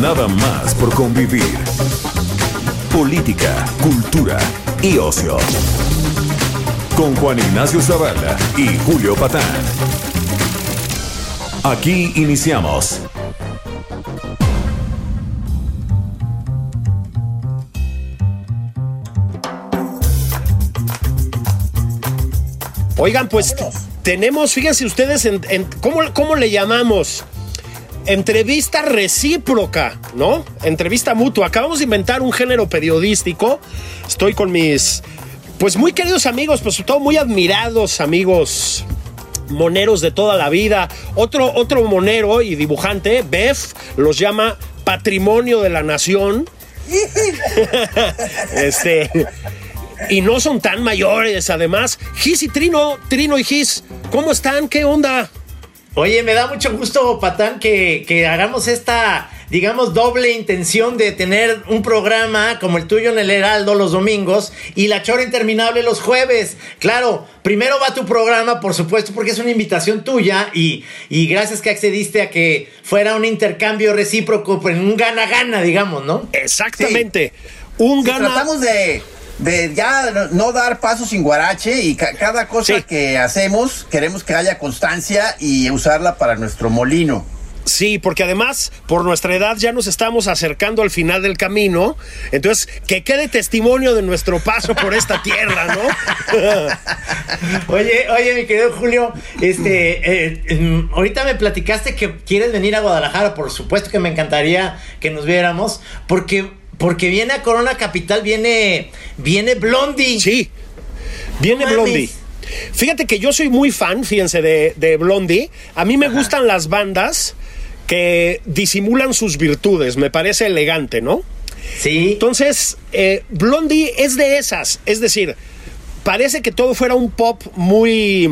Nada más por convivir. Política, cultura y ocio. Con Juan Ignacio Zavala y Julio Patán. Aquí iniciamos. Oigan, pues tenemos, fíjense ustedes, en, en- ¿cómo, ¿cómo le llamamos? Entrevista recíproca, ¿no? Entrevista mutua. Acabamos de inventar un género periodístico. Estoy con mis, pues muy queridos amigos, pues sobre todo muy admirados amigos moneros de toda la vida. Otro, otro monero y dibujante, Bef, los llama Patrimonio de la Nación. este. Y no son tan mayores, además. Gis y Trino, Trino y Gis, ¿cómo están? ¿Qué onda? Oye, me da mucho gusto, Patán, que, que hagamos esta, digamos, doble intención de tener un programa como el tuyo en el Heraldo los domingos y la chora interminable los jueves. Claro, primero va tu programa, por supuesto, porque es una invitación tuya y, y gracias que accediste a que fuera un intercambio recíproco, pues un gana-gana, digamos, ¿no? Exactamente. Un Sí, gana. Tratamos de, de ya no- no dar pasos sin guarache y ca- cada cosa Sí. que hacemos queremos que haya constancia y usarla para nuestro molino. Sí, porque además, por nuestra edad, ya nos estamos acercando al final del camino. Entonces, que quede testimonio de nuestro paso por esta tierra, ¿no? Oye, oye, mi querido Julio, este, eh, ahorita me platicaste que quieres venir a Guadalajara, por supuesto que me encantaría que nos viéramos, porque, porque viene a Corona Capital, viene, viene Blondie. Sí. Viene No. Blondie. Fíjate que yo soy muy fan, fíjense, de, de Blondie. A mí me gustan las bandas que disimulan sus virtudes. Me parece elegante, ¿no? Sí. Entonces, eh, Blondie es de esas. Es decir, parece que todo fuera un pop muy,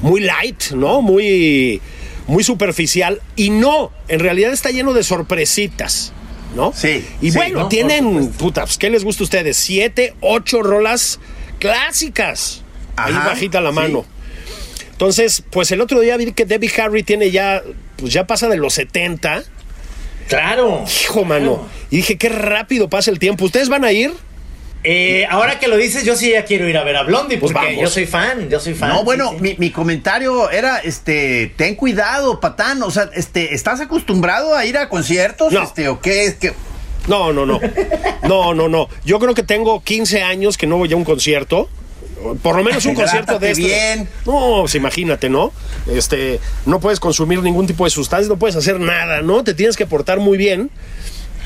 muy light, ¿no? Muy, muy superficial. Y no, en realidad está lleno de sorpresitas, ¿no? Sí, Y sí, bueno, ¿no? Tienen, supuesto. puta, pues, ¿qué les gusta a ustedes? Siete, ocho rolas clásicas. Ahí bajita la sí. mano. Entonces, pues el otro día vi que Debbie Harry tiene ya, pues ya pasa de los 70. Claro. Hijo, mano. Y dije, qué rápido pasa el tiempo. ¿Ustedes van a ir? Eh, ahora que lo dices, yo sí ya quiero ir a ver a Blondie, Pues porque yo soy fan, yo soy fan. No, bueno, sí. Mi, mi comentario era, este, ten cuidado, patán, o sea, este, ¿estás acostumbrado a ir a conciertos? No. Este, o qué es que No, no, no. No, no, no. Yo creo que tengo 15 años que no voy a un concierto. Por lo menos un concierto de este. bien. No, pues imagínate, ¿no? Este, no puedes consumir ningún tipo de sustancia, no puedes hacer nada, ¿no? Te tienes que portar muy bien.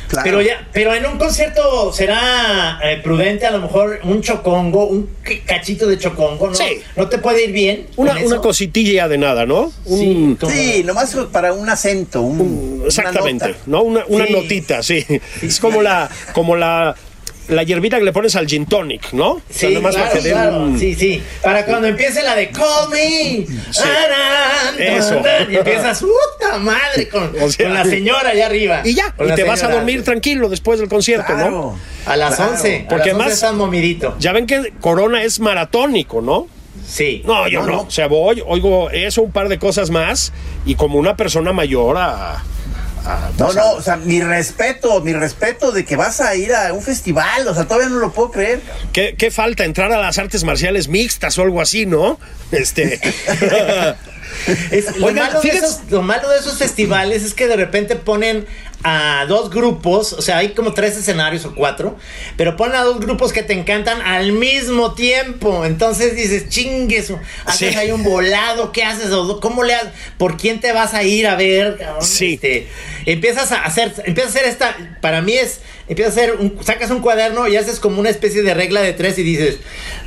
Claro. Pero ya, pero en un concierto será eh, prudente a lo mejor un chocongo, un cachito de chocongo, ¿no? Sí. ¿No te puede ir bien? Una, una cositilla de nada, ¿no? Un- Sí, como- Sí, nomás para un acento, un, Exactamente, una nota. ¿no? Una, una Sí. notita, sí. Es como la, como la, la hierbita que le pones al gin tonic, ¿no? O sea, Sí, más para claro, que dé claro. un- sí, sí. Para cuando empiece la de Call Me. Arán, Eso. Y empiezas, ¡puta madre! Con, O sea, con la señora allá arriba. Y ya, y te vas a dormir tranquilo después del concierto, ¿no? Claro. A las Claro. 11. Porque además- además. estás momidito. Ya ven que Corona es maratónico, ¿no? Sí. No, yo No, no. no. O sea, voy, oigo eso, un par de cosas más, y como una persona mayor a. a- No, no, o sea, mi respeto, mi respeto de que vas a ir a un festival, o sea, todavía no lo puedo creer. ¿Qué, qué falta? Entrar a las artes marciales mixtas o algo así, ¿no? Este. Es- lo, Oigan, malo de fíjense- esos, lo malo de esos festivales es que de repente ponen a dos grupos, o sea, hay como tres escenarios o cuatro, pero ponen a dos grupos que te encantan al mismo tiempo. Entonces dices, chingues, haces Sí. ahí un volado, ¿qué haces? ¿O ¿Cómo le haces? ¿Por quién te vas a ir a ver? Sí. Este, empiezas a hacer, empiezas a hacer esta, para mí es, empiezas a hacer, un- sacas un cuaderno y haces como una especie de regla de tres y dices,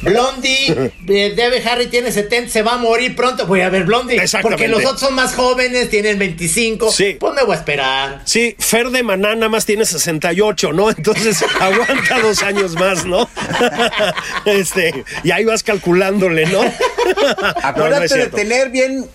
Blondie, eh, Debe Harry tiene 70, se va a morir pronto, voy a ver Blondie. Porque los otros son más jóvenes, tienen 25. Sí. Pues me voy a esperar. Sí, Fer de Maná nada más tiene 68, ¿no? Entonces aguanta dos años más, ¿no? este, y ahí vas calculándole, ¿no? Acuérdate No, no es de tener bien,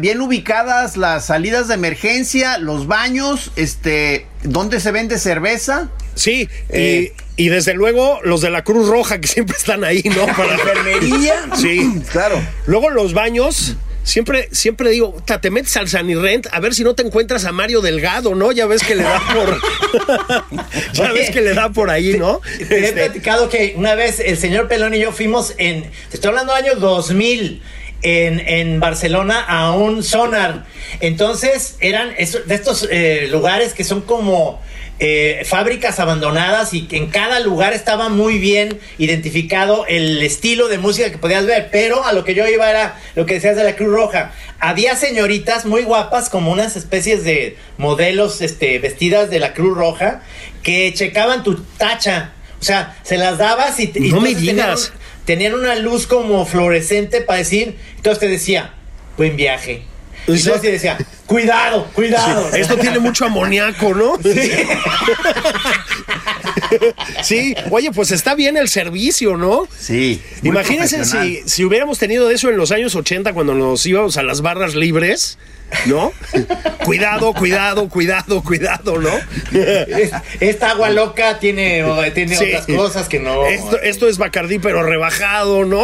bien ubicadas las salidas de emergencia, los baños, este, dónde se vende cerveza, Sí, Eh. y, y desde luego los de la Cruz Roja que siempre están ahí, ¿no? Para enfermería. Sí. claro. Luego los baños. Siempre, siempre digo, "Ta, te metes al Sanirrent a ver si no te encuentras a Mario Delgado, ¿no? Ya ves que le da por. ya ves que le da por ahí, ¿no? Te he Este, platicado que una vez el señor Pelón y yo fuimos en, te estoy hablando del año 2000, en, en Barcelona a un sonar. Entonces eran de estos eh, lugares que son como eh, fábricas abandonadas y que en cada lugar estaba muy bien identificado el estilo de música que podías ver. Pero a lo que yo iba era lo que decías de la Cruz Roja. Había señoritas muy guapas, como unas especies de modelos este, vestidas de la Cruz Roja, que checaban tu tacha. O sea, se las dabas y, y No me tenían digas. un- Tenían, una luz como fluorescente para decir. Entonces te decía, buen viaje. Y Sí. entonces te decía, cuidado, cuidado. Esto tiene mucho amoníaco, ¿no? Sí. Oye, pues está bien el servicio, ¿no? Sí. Imagínense si, si hubiéramos tenido eso en los años 80 cuando nos íbamos a las barras libres, ¿no? cuidado, cuidado, cuidado, cuidado, ¿no? Es- Esta agua loca tiene, tiene Sí. otras cosas que no. Esto, esto es Bacardí, pero rebajado, ¿no?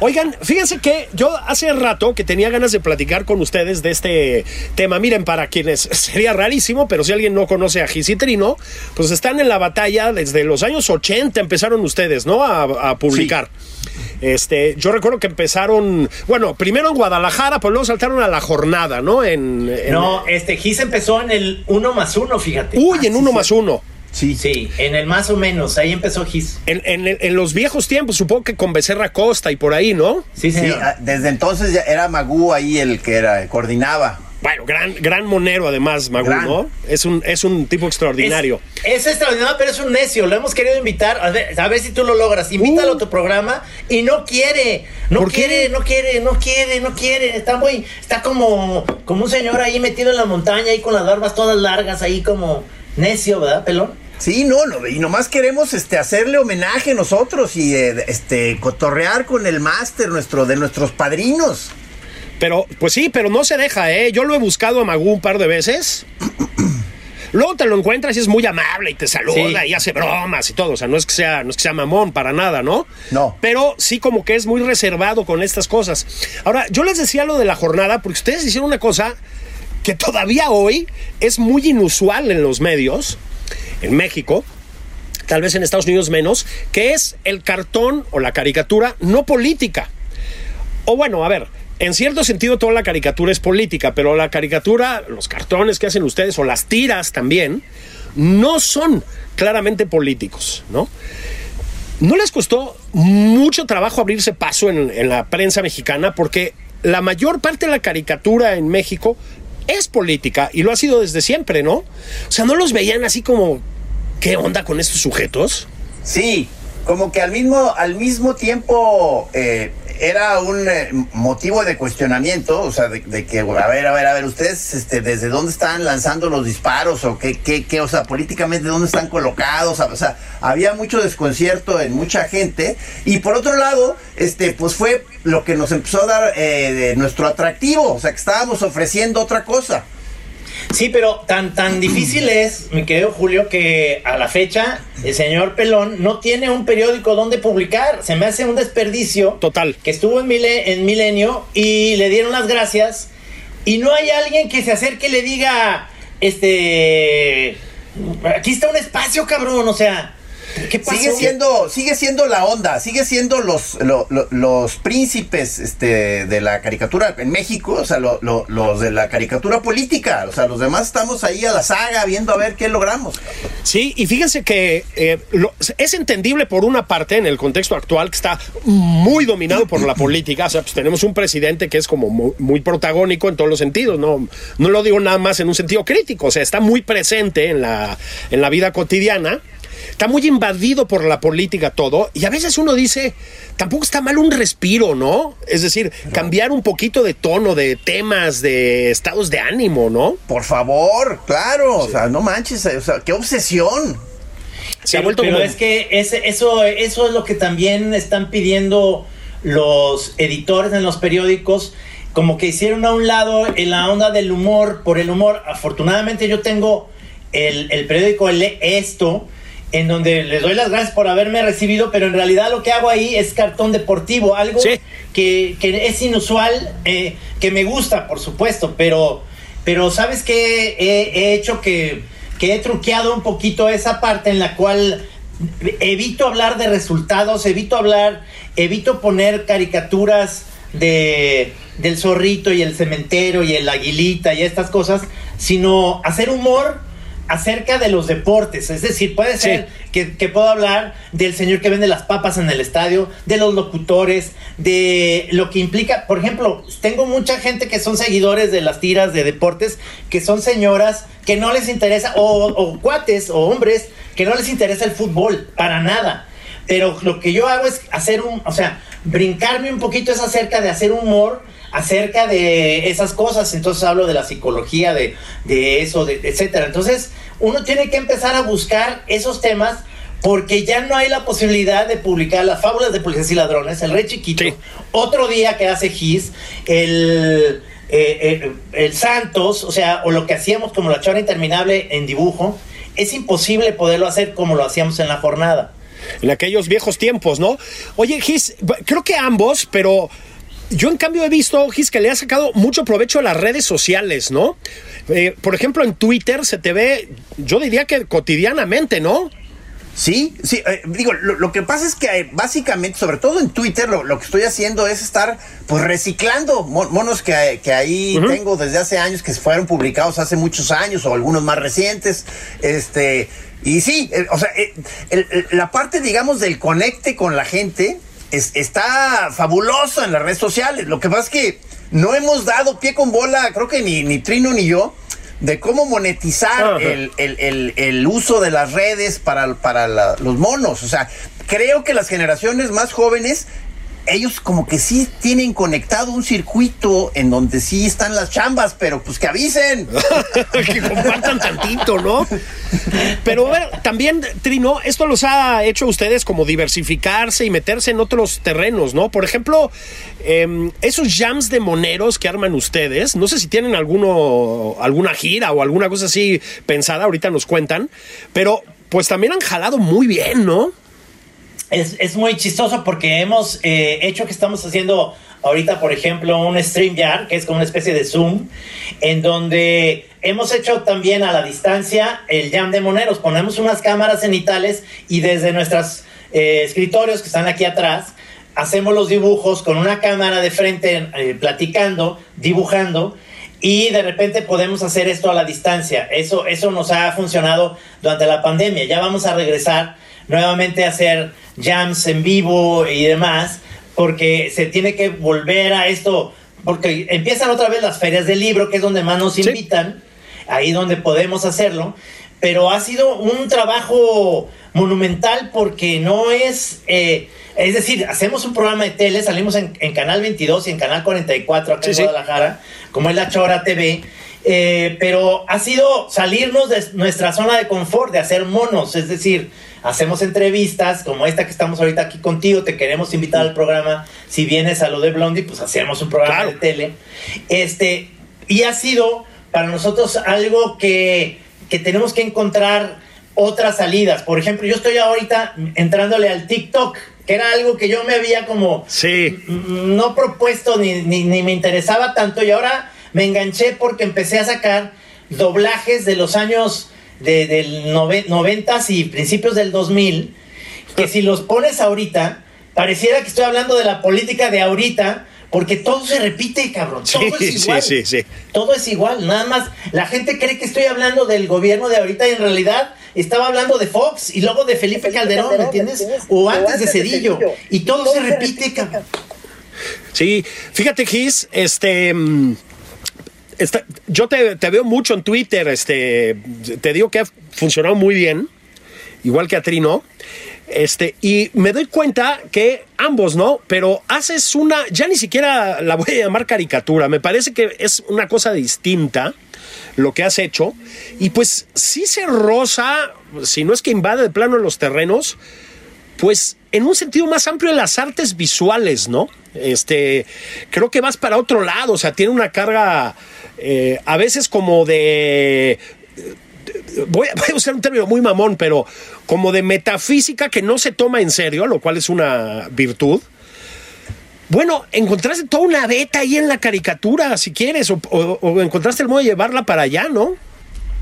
Oigan, fíjense que yo hace rato que tenía ganas de platicar con ustedes de este tema. Miren, para quienes sería rarísimo, pero si alguien no conoce a Gisitrino, pues están en la batalla desde los años 80 empezaron ustedes, ¿no? A, a publicar. Este, yo recuerdo que empezaron, bueno, primero en Guadalajara, pues luego saltaron a la jornada, ¿no? En, en- No, este Gis empezó en el uno más uno, fíjate. Uy, en uno más uno. Sí. Sí, en el más o menos, ahí empezó Gis. En, en- en los viejos tiempos, supongo que con Becerra Costa y por ahí, ¿no? Sí, Sí, señor. ah, desde entonces ya era Magú ahí el que era, coordinaba. Bueno, gran, gran monero además, Gran. ¿no? Es un, es un tipo extraordinario. Es, es extraordinario, pero es un necio. Lo hemos querido invitar. A ver, a ver si tú lo logras. Invítalo Uh. a tu programa y no quiere. No ¿Por qué? quiere, no quiere, no quiere, no quiere. Está muy. Está como, como un señor ahí metido en la montaña, ahí con las barbas todas largas, ahí como necio, ¿verdad, pelón? Sí, no, no, y nomás queremos este hacerle homenaje nosotros y eh, este cotorrear con el máster nuestro de nuestros padrinos. Pero, pues sí, pero no se deja, ¿eh? Yo lo he buscado a Magú un par de veces. Luego te lo encuentras y es muy amable y te saluda Sí. y hace bromas y todo. O sea, no es que sea, no es que sea mamón para nada, ¿no? No. Pero sí como que es muy reservado con estas cosas. Ahora, yo les decía lo de la jornada porque ustedes hicieron una cosa que todavía hoy es muy inusual en los medios, en México, tal vez en Estados Unidos menos, que es el cartón o la caricatura no política. O bueno, a ver, en cierto sentido toda la caricatura es política, pero la caricatura, los cartones que hacen ustedes o las tiras también, no son claramente políticos, ¿no? ¿No les costó mucho trabajo abrirse paso en, la prensa mexicana? Porque la mayor parte de la caricatura en México es política y lo ha sido desde siempre, ¿no? O sea, ¿no los veían así como, ¿qué onda con estos sujetos? Sí, como que al mismo, al mismo tiempo eh, era un eh, motivo de cuestionamiento, o sea, de, de que, a ver, a ver, a ver, ustedes, este, ¿desde dónde están lanzando los disparos? O qué, qué, qué, o sea, políticamente, ¿dónde están colocados? O sea, había mucho desconcierto en mucha gente. Y por otro lado, este, pues fue lo que nos empezó a dar eh, de nuestro atractivo, o sea, que estábamos ofreciendo otra cosa. Sí, pero tan, tan difícil es, mi querido Julio, que a la fecha el señor Pelón no tiene un periódico donde publicar. Se me hace un desperdicio. Total. Que estuvo en, Mile- en Milenio y le dieron las gracias. Y no hay alguien que se acerque y le diga, este, aquí está un espacio, cabrón. O sea, ¿qué pasó? Sigue siendo, sigue siendo la onda, sigue siendo los, lo- lo- los príncipes este, de la caricatura en México, o sea, lo- lo- los de la caricatura política, o sea, los demás estamos ahí a la saga viendo a ver qué logramos. Sí, y fíjense que eh, lo- es entendible por una parte en el contexto actual que está muy dominado por la política. O sea, pues tenemos un presidente que es como muy, muy protagónico en todos los sentidos. No, no lo digo nada más en un sentido crítico. O sea, está muy presente en la, en la vida cotidiana. Está muy invadido por la política todo, y a veces uno dice, tampoco está mal un respiro, ¿no? Es decir, cambiar un poquito de tono, de temas, de estados de ánimo, ¿no? Por favor, claro, o sea, no manches, o sea, qué obsesión. Se ha vuelto pero es que ese, eso, eso es lo que también están pidiendo los editores en los periódicos, como que hicieron a un lado en la onda del humor, por el humor. Afortunadamente yo tengo el, el periódico Esto, en donde les doy las gracias por haberme recibido, pero en realidad lo que hago ahí es cartón deportivo, algo que, que, es inusual, eh, que me gusta, por supuesto, pero, pero sabes que he, hecho que, que he truqueado un poquito esa parte en la cual evito hablar de resultados, evito hablar, evito poner caricaturas de del zorrito y el cementero y el aguilita y estas cosas, sino hacer humor acerca de los deportes. Es decir, puede ser que, puedo hablar del señor que vende las papas en el estadio, de los locutores, de lo que implica, por ejemplo, tengo mucha gente que son seguidores de las tiras de deportes, que son señoras que no les interesa, o, o cuates o hombres que no les interesa el fútbol, para nada. Pero lo que yo hago es hacer un, o sea, brincarme un poquito es acerca de hacer humor acerca de esas cosas. Entonces hablo de la psicología, de, de eso, de, etcétera. Entonces, uno tiene que empezar a buscar esos temas porque ya no hay la posibilidad de publicar las fábulas de policías y ladrones, el rey chiquito, otro día que hace Gis, el, eh, eh, el Santos, o sea, o lo que hacíamos como la chora interminable en dibujo, es imposible poderlo hacer como lo hacíamos en la jornada. En aquellos viejos tiempos, ¿no? Oye, Gis, creo que ambos, pero yo en cambio he visto, Gis, que le ha sacado mucho provecho a las redes sociales, ¿no? Eh, por ejemplo, en Twitter se te ve, yo diría que cotidianamente, ¿no? Sí, sí, eh, digo, lo, que pasa es que eh, básicamente, sobre todo en Twitter, lo, que estoy haciendo es estar pues reciclando monos que, ahí tengo desde hace años, que fueron publicados hace muchos años o algunos más recientes, este, y sí, o sea, la parte, digamos, del conecte con la gente, está fabuloso en las redes sociales. Lo que pasa es que no hemos dado pie con bola, creo que ni, ni Trino ni yo, de cómo monetizar el, uso de las redes para, para los monos. O sea, creo que las generaciones más jóvenes ellos como que sí tienen conectado un circuito en donde sí están las chambas, pero pues que avisen. que compartan tantito, ¿no? Pero también, Trino, esto los ha hecho a ustedes como diversificarse y meterse en otros terrenos, ¿no? Por ejemplo, em, esos jams de moneros que arman ustedes, no sé si tienen alguno, alguna gira o alguna cosa así pensada, ahorita nos cuentan, pero pues también han jalado muy bien, ¿no? Es, muy chistoso porque hemos eh, hecho que estamos haciendo ahorita, por ejemplo, un StreamYard, que es como una especie de Zoom, en donde hemos hecho también a la distancia el jam de moneros. Ponemos unas cámaras cenitales y desde nuestros eh, escritorios que están aquí atrás, hacemos los dibujos con una cámara de frente, eh, platicando, dibujando. Y de repente podemos hacer esto a la distancia. Eso, eso nos ha funcionado durante la pandemia. Ya vamos a regresar nuevamente hacer jams en vivo y demás, porque se tiene que volver a esto, porque empiezan otra vez las ferias del libro, que es donde más nos invitan, ahí donde podemos hacerlo, pero ha sido un trabajo monumental porque no es, eh, es decir, hacemos un programa de tele, salimos en, Canal 22 y en Canal 44 acá en Guadalajara, como es la Chora TV, eh, pero ha sido salirnos de nuestra zona de confort, de hacer monos, es decir, hacemos entrevistas como esta que estamos ahorita aquí contigo, te queremos invitar al programa, si vienes a lo de Blondie, pues hacemos un programa de tele. Este, y ha sido para nosotros algo que, que tenemos que encontrar otras salidas. Por ejemplo, yo estoy ahorita entrándole al TikTok, que era algo que yo me había como sí. no propuesto ni, ni, ni, me interesaba tanto y ahora me enganché porque empecé a sacar doblajes de los años de, del 90 y principios del 2000, que si los pones ahorita, pareciera que estoy hablando de la política de ahorita, porque todo se repite, cabrón. Todo es igual. Sí, sí, todo es igual. Nada más, la gente cree que estoy hablando del gobierno de ahorita y en realidad estaba hablando de Fox y luego de Felipe Calderón, ¿me entiendes? O antes de Cedillo. Y todo, se repite, cabrón. Sí, fíjate, Gis, este. Yo te, veo mucho en Twitter, este, te digo que ha funcionado muy bien. igual que a Trino. Este, y me doy cuenta que ambos, ¿no? Pero haces una, ya ni siquiera la voy a llamar caricatura, me parece que es una cosa distinta lo que has hecho. Y pues sí se roza, si no es que invade de plano los terrenos, pues en un sentido más amplio de las artes visuales, ¿no? Este, creo que vas para otro lado, o sea, tiene una carga eh, a veces como de voy a, voy a, usar un término muy mamón, pero como de metafísica que no se toma en serio, lo cual es una virtud. Bueno, encontraste toda una beta ahí en la caricatura, si quieres, o, encontraste el modo de llevarla para allá, ¿no?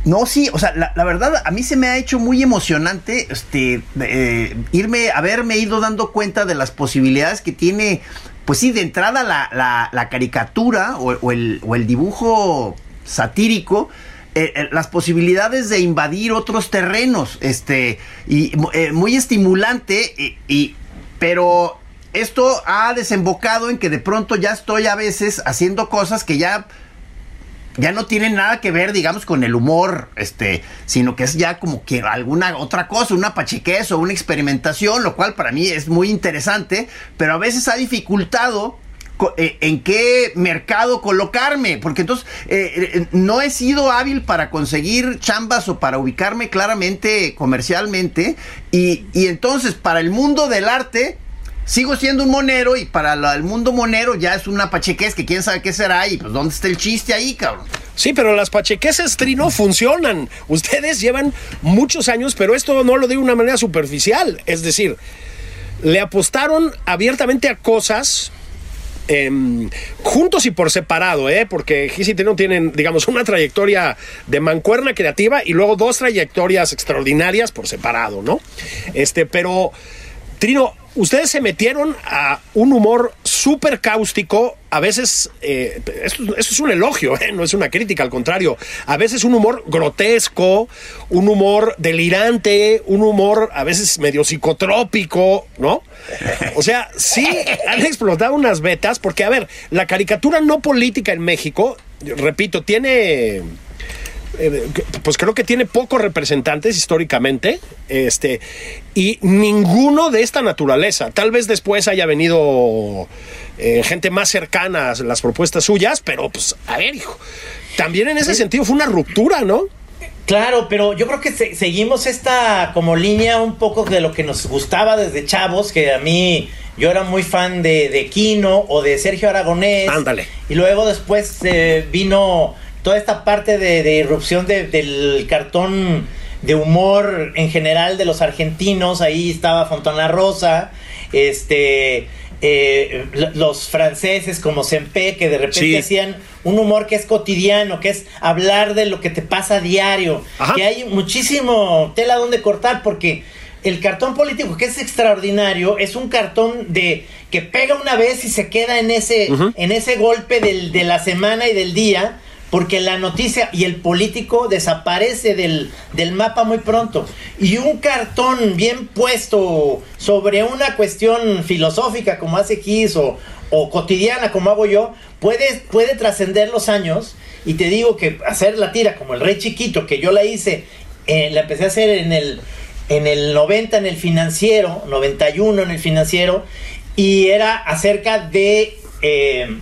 No, sí, o sea, la, la, verdad a mí se me ha hecho muy emocionante este, eh, irme, haberme ido dando cuenta de las posibilidades que tiene, pues sí, de entrada la, la, caricatura o, el, o, el, dibujo satírico. Eh, eh, las posibilidades de invadir otros terrenos, este, y eh, muy estimulante, y, pero esto ha desembocado en que de pronto ya estoy a veces haciendo cosas que ya ya no tiene nada que ver, digamos, con el humor, este, sino que es ya como que alguna otra cosa, una pachequez o una experimentación, lo cual para mí es muy interesante, pero a veces ha dificultado eh, en qué mercado colocarme, porque entonces eh, no he sido hábil para conseguir chambas o para ubicarme claramente comercialmente, y, y entonces para el mundo del arte, sigo siendo un monero y para el mundo monero ya es una pachequez que quién sabe qué será y pues dónde está el chiste ahí, cabrón. Sí, pero las pachequeses trino funcionan. Ustedes llevan muchos años, pero esto no lo digo de una manera superficial. Es decir, le apostaron abiertamente a cosas eh, juntos y por separado, ¿eh? porque Gis y tienen, digamos, una trayectoria de mancuerna creativa y luego dos trayectorias extraordinarias por separado, ¿no? Este, pero, Trino, ustedes se metieron a un humor súper cáustico, a veces, eh, eso, es un elogio, ¿eh? no es una crítica, al contrario, a veces un humor grotesco, un humor delirante, un humor a veces medio psicotrópico, ¿no? O sea, sí han explotado unas betas, porque a ver, la caricatura no política en México, repito, tiene pues creo que tiene pocos representantes históricamente, este, y ninguno de esta naturaleza. Tal vez después haya venido eh, gente más cercana a las propuestas suyas, pero pues, a ver, hijo, también en ese sentido fue una ruptura, ¿no? Claro, pero yo creo que se seguimos esta como línea un poco de lo que nos gustaba desde chavos, que a mí yo era muy fan de, de Kino o de Sergio Aragonés. Ándale. Y luego después eh, vino toda esta parte de, de irrupción de, del cartón de humor en general de los argentinos, ahí estaba Fontana Rosa, este, eh, los franceses como Sempe, que de repente sí. hacían un humor que es cotidiano, que es hablar de lo que te pasa a diario, Ajá. que hay muchísimo tela donde cortar porque el cartón político que es extraordinario es un cartón de que pega una vez y se queda en ese, uh -huh. en ese golpe del, de la semana y del día porque la noticia y el político desaparece del, del, mapa muy pronto. Y un cartón bien puesto sobre una cuestión filosófica como hace Kiss o, o cotidiana como hago yo, puede, puede trascender los años. Y te digo que hacer la tira como el rey chiquito, que yo la hice, eh, la empecé a hacer en el, en el 90 en el financiero, 91 en el financiero, y era acerca de eh,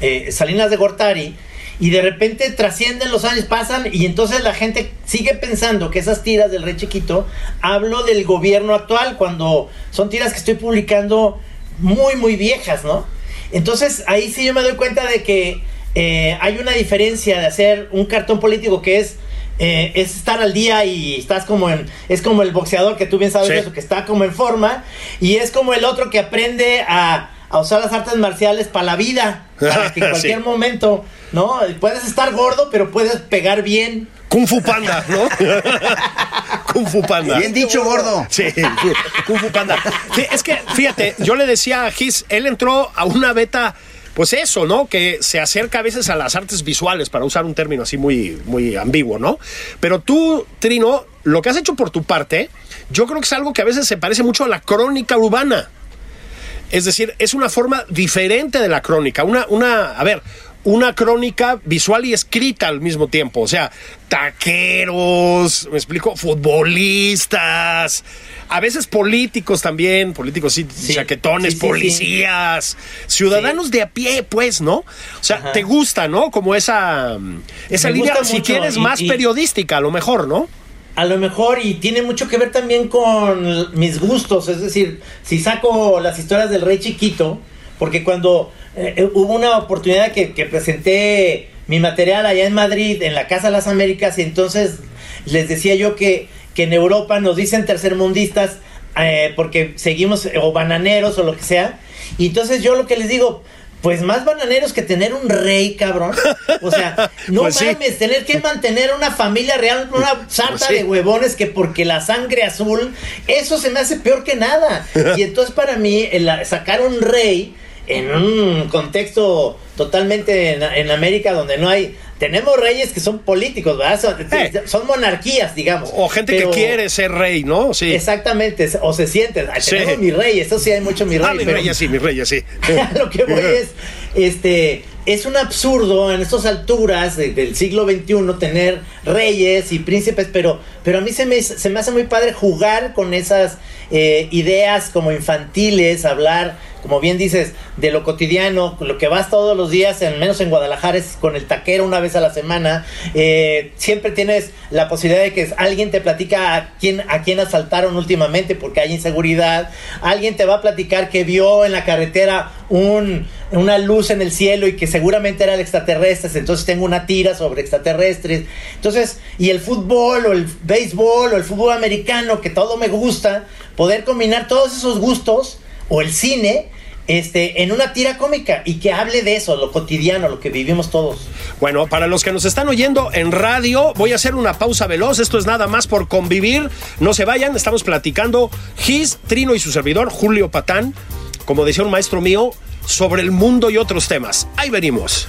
eh, Salinas de Gortari, y de repente trascienden los años, pasan y entonces la gente sigue pensando que esas tiras del Rey Chiquito, hablo del gobierno actual, cuando son tiras que estoy publicando muy, muy viejas, ¿no? Entonces ahí sí yo me doy cuenta de que eh, hay una diferencia de hacer un cartón político que es... Eh, es estar al día y estás como en. Es como el boxeador que tú bien sabes sí. eso, que está como en forma. Y es como el otro que aprende a, a usar las artes marciales para la vida. Para que en cualquier sí. momento, ¿no? Puedes estar gordo, pero puedes pegar bien. Kung Fu Panda, ¿no? Kung Fu Panda. Bien dicho, gordo. Sí, Kung Fu Panda. Sí, es que, fíjate, yo le decía a Gis, él entró a una beta, pues eso, ¿no? Que se acerca a veces a las artes visuales, para usar un término así muy, muy ambiguo, ¿no? Pero tú, Trino, lo que has hecho por tu parte, yo creo que es algo que a veces se parece mucho a la crónica urbana. Es decir, es una forma diferente de la crónica. Una, una, a ver, una crónica visual y escrita al mismo tiempo. O sea, taqueros, me explico, futbolistas, a veces políticos también, políticos sí, chaquetones, policías, ciudadanos de a pie, pues, ¿no? O sea, te gusta, ¿no? Como esa, esa línea, si quieres, más periodística, a lo mejor, ¿no? A lo mejor, y tiene mucho que ver también con mis gustos, es decir, si saco las historias del rey chiquito, porque cuando eh, eh, hubo una oportunidad que, presenté mi material allá en Madrid, en la Casa de las Américas, y entonces les decía yo que, que en Europa nos dicen tercermundistas eh, porque seguimos, o bananeros o lo que sea, y entonces yo lo que les digo, pues más bananeros que tener un rey, cabrón. O sea, no pues mames, tener que mantener una familia real, una pues sarta de huevones que porque la sangre azul, eso se me hace peor que nada. Y entonces para mí, el sacar un rey en un contexto totalmente en, América donde no hay tenemos reyes que son políticos, ¿verdad? Son, eh. monarquías, digamos. O gente que quiere ser rey, ¿no? Sí. Exactamente, o se siente. Tenemos mi rey, eso sí hay mucho mi rey. Ah, mi rey, sí, mi rey, sí. lo que voy es, este, es un absurdo en estas alturas del siglo XXI tener reyes y príncipes, pero, pero a mí se me, se me hace muy padre jugar con esas eh, ideas como infantiles, hablar como bien dices, de lo cotidiano, lo que vas todos los días, al menos en Guadalajara, es con el taquero una vez a la semana. Eh, siempre tienes la posibilidad de que alguien te platica a quién, a quién asaltaron últimamente porque hay inseguridad. Alguien te va a platicar que vio en la carretera un, una luz en el cielo y que seguramente eran extraterrestres. Entonces tengo una tira sobre extraterrestres. Entonces, y el fútbol o el béisbol o el fútbol americano, que todo me gusta, poder combinar todos esos gustos o el cine este, en una tira cómica y que hable de eso, lo cotidiano, lo que vivimos todos. Bueno, para los que nos están oyendo en radio, voy a hacer una pausa veloz. Esto es nada más por convivir. No se vayan, estamos platicando Gis, Trino y su servidor, Julio Patán, como decía un maestro mío, sobre el mundo y otros temas. Ahí venimos.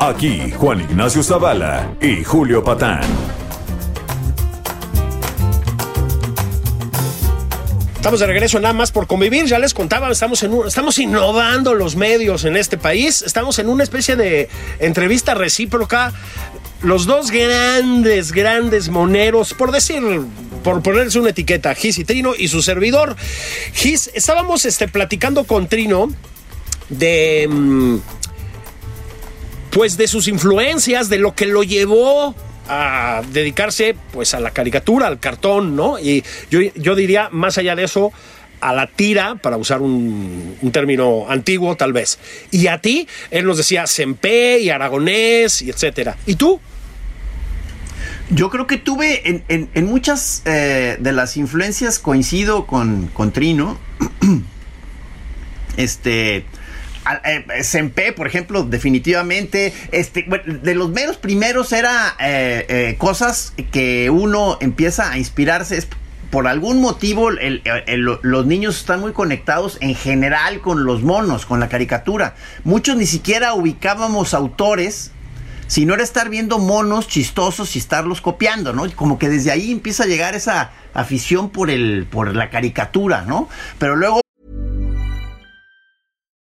Aquí Juan Ignacio Zavala y Julio Patán. Estamos de regreso nada más por convivir. Ya les contaba, estamos, estamos innovando los medios en este país. Estamos en una especie de entrevista recíproca. Los dos grandes, grandes moneros, por decir, por ponerles una etiqueta, Gis y Trino y su servidor. Gis, estábamos este, platicando con Trino de. Mm, pues de sus influencias, de lo que lo llevó a dedicarse pues a la caricatura, al cartón, ¿no? Y yo, diría, más allá de eso, a la tira, para usar un, término antiguo tal vez. Y a ti, él nos decía Sempe y Aragonés y etcétera. ¿Y tú? Yo creo que tuve en, muchas eh, de las influencias coincido con, con Trino. este Sempe, por ejemplo, definitivamente, este, de los menos primeros era eh, eh, cosas que uno empieza a inspirarse. por algún motivo los niños están muy conectados en general con los monos, con la caricatura. Muchos ni siquiera ubicábamos autores sino era estar viendo monos chistosos y estarlos copiando, ¿no? Como que desde ahí empieza a llegar esa afición por el por la caricatura, ¿no? Pero luego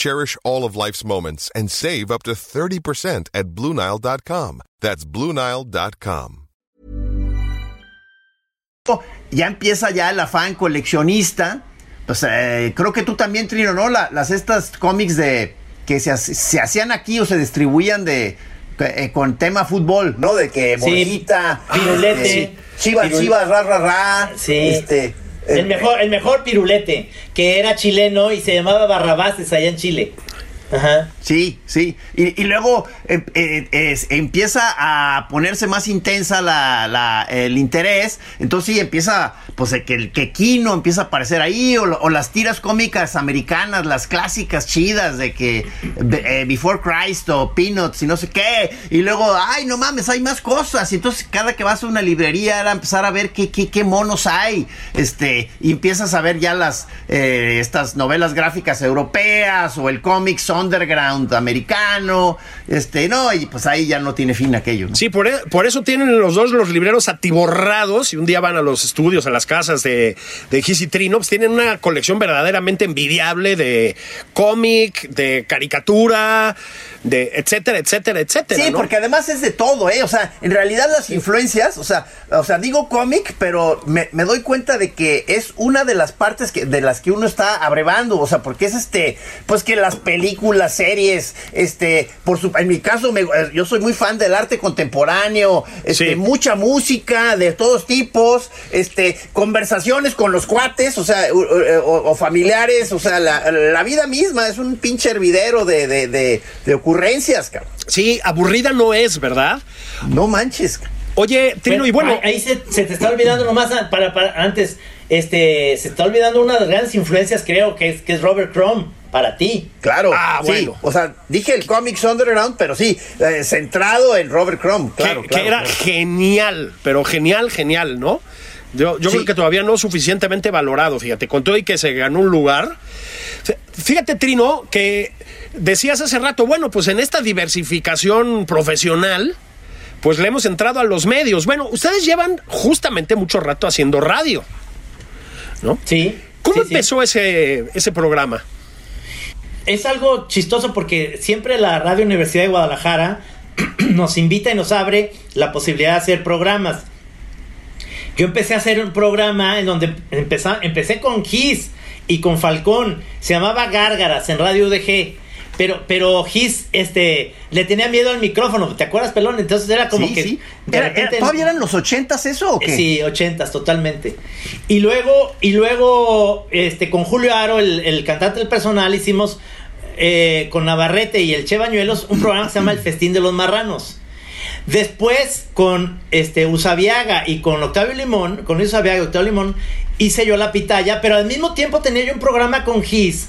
Cherish all of life's moments and save up to 30% at BlueNile.com. That's BlueNile.com. ya empieza ya el afán coleccionista. Pues eh, creo que tú también, Trino, ¿no? La- las estas cómics de que se, se hacían aquí o se distribuían de eh, con tema fútbol, ¿no? De que Sí, Borjita, Pirulete. eh, Chivas, Pirul- Chivas, ra, ra, ra. Sí. Este, el mejor, el mejor pirulete, que era chileno y se llamaba Barrabases allá en Chile. Sí, sí. Y, luego eh, eh, empieza a ponerse más intensa la, el interés. Entonces sí, empieza, pues, el que Kino empieza a aparecer ahí, o, o las tiras cómicas americanas, las clásicas chidas de que eh, Before Christ o Peanuts y no sé qué. Y luego, ay, no mames, hay más cosas. Y entonces cada que vas a una librería era empezar a ver qué, qué, qué monos hay. Este, y empiezas a ver ya las, estas novelas gráficas europeas o el cómics underground americano. Este, no, y pues ahí ya no tiene fin aquello. Sí, por, e- por eso tienen los dos los libreros atiborrados y un día van a los estudios, a las casas de, de y Trino, pues tienen una colección verdaderamente envidiable de cómic, de caricatura, de etcétera, etcétera, etcétera. Sí, ¿no? porque además es de todo, ¿eh? O sea, en realidad las influencias, o sea, o sea, digo cómic, pero me, me doy cuenta de que es una de las partes que, de las que uno está abrevando, o sea, porque es este, pues que las películas, series, este, por su, en mi caso, me- eh, yo soy muy fan del arte contemporáneo, este, Sí. mucha música de todos tipos, este, conversaciones con los cuates, o sea, o, o familiares, o sea, la, la vida misma es un pinche hervidero de, de, de, de ocurrencias, cabrón. Sí, aburrida no es, ¿verdad? No manches. cabrón. Oye, Trino, y bueno, ahí ahí se, se te está olvidando nomás a- para, para antes, este, se está olvidando una de las grandes influencias, creo, que es, que es Robert Crumb, para ti. Claro, Ah, sí. bueno. O sea, dije el Comics Underground, pero sí, eh, centrado en Robert Crumb, que, claro. que era claro. genial, pero genial, genial, ¿no? Yo, yo Sí. creo que todavía no suficientemente valorado, fíjate, con todo y que se ganó un lugar. Fíjate, Trino, que decías hace rato, bueno, pues en esta diversificación profesional, pues le hemos entrado a los medios. Bueno, ustedes llevan justamente mucho rato haciendo radio, ¿no? Sí. ¿Cómo sí, sí. empezó ese, ese programa? Es algo chistoso porque siempre la Radio Universidad de Guadalajara nos invita y nos abre la posibilidad de hacer programas. Yo empecé a hacer un programa en donde empecé con Gis y con Falcón. Se llamaba Gárgaras en Radio UDG. Pero, pero Gis, este, le tenía miedo al micrófono. ¿Te acuerdas, Pelón? Entonces era como Sí, que. sí. de Era- repente- era- ¿Todavía eran los ochentas eso o qué? Sí, ochentas, totalmente. Y luego, y luego, este, con Julio Aro, el, el cantante del personal, hicimos eh, con Navarrete y el Che Bañuelos un programa que se llama El Festín de los Marranos. Después, con este Usabiaga y con Octavio Limón, con Luis Usabiaga y Octavio Limón, hice yo la pitaya, pero al mismo tiempo tenía yo un programa con Gis.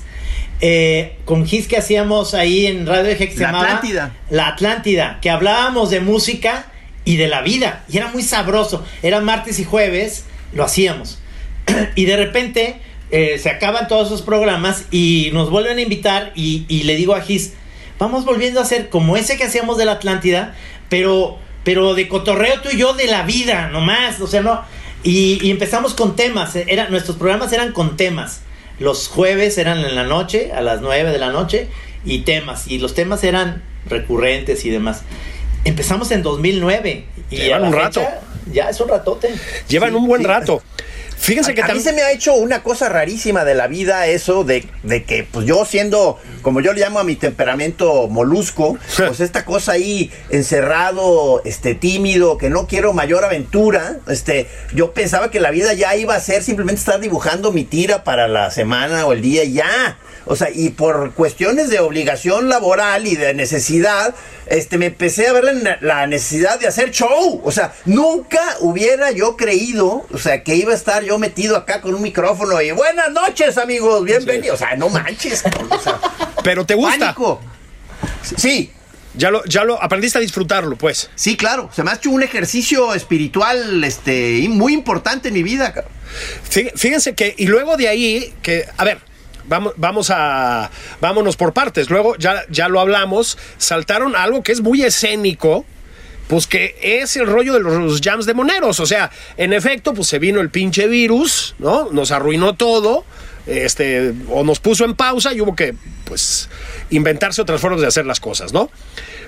eh, con Gis que hacíamos ahí en Radio Eje que se La llamaba Atlántida. La Atlántida, que hablábamos de música y de la vida. Y era muy sabroso. Era martes y jueves, lo hacíamos. y de repente eh, se acaban todos esos programas y nos vuelven a invitar y, y le digo a Gis, vamos volviendo a hacer como ese que hacíamos de la Atlántida, pero, pero de cotorreo tú y yo de la vida, nomás. O sea, no. Y, y empezamos con temas. eh, Era, nuestros programas eran con temas. Los jueves eran en la noche, a las 9 de la noche, y temas. Y los temas eran recurrentes y demás. Empezamos en 2009. Y Llevan un rato. Ya es un ratote. Llevan Sí, un buen sí. rato. Fíjense que a, a mí tam- se me ha hecho una cosa rarísima de la vida eso de, de que pues yo siendo, como yo le llamo a mi temperamento molusco, pues esta cosa ahí encerrado, este tímido, que no quiero mayor aventura, este, yo pensaba que la vida ya iba a ser simplemente estar dibujando mi tira para la semana o el día y ya. O sea, y por cuestiones de obligación laboral y de necesidad, este, me empecé a ver la, la necesidad de hacer show. O sea, nunca hubiera yo creído, o sea, que iba a estar yo metido acá con un micrófono y buenas noches, amigos, bienvenidos. O sea, no manches, cabrón, o sea, pero te gusta. pánico. Sí, Ya lo, ya lo aprendiste a disfrutarlo, pues. sí, claro. Se me ha hecho un ejercicio espiritual, este, muy importante en mi vida, Fíjense que, y luego de ahí, que, a ver, vamos, vamos a, vámonos por partes. Luego, ya, ya lo hablamos, saltaron algo que es muy escénico, pues que es el rollo de los jams de moneros. O sea, en efecto, pues se vino el pinche virus, ¿no? Nos arruinó todo, este, o nos puso en pausa y hubo que, pues, inventarse otras formas de hacer las cosas, ¿no?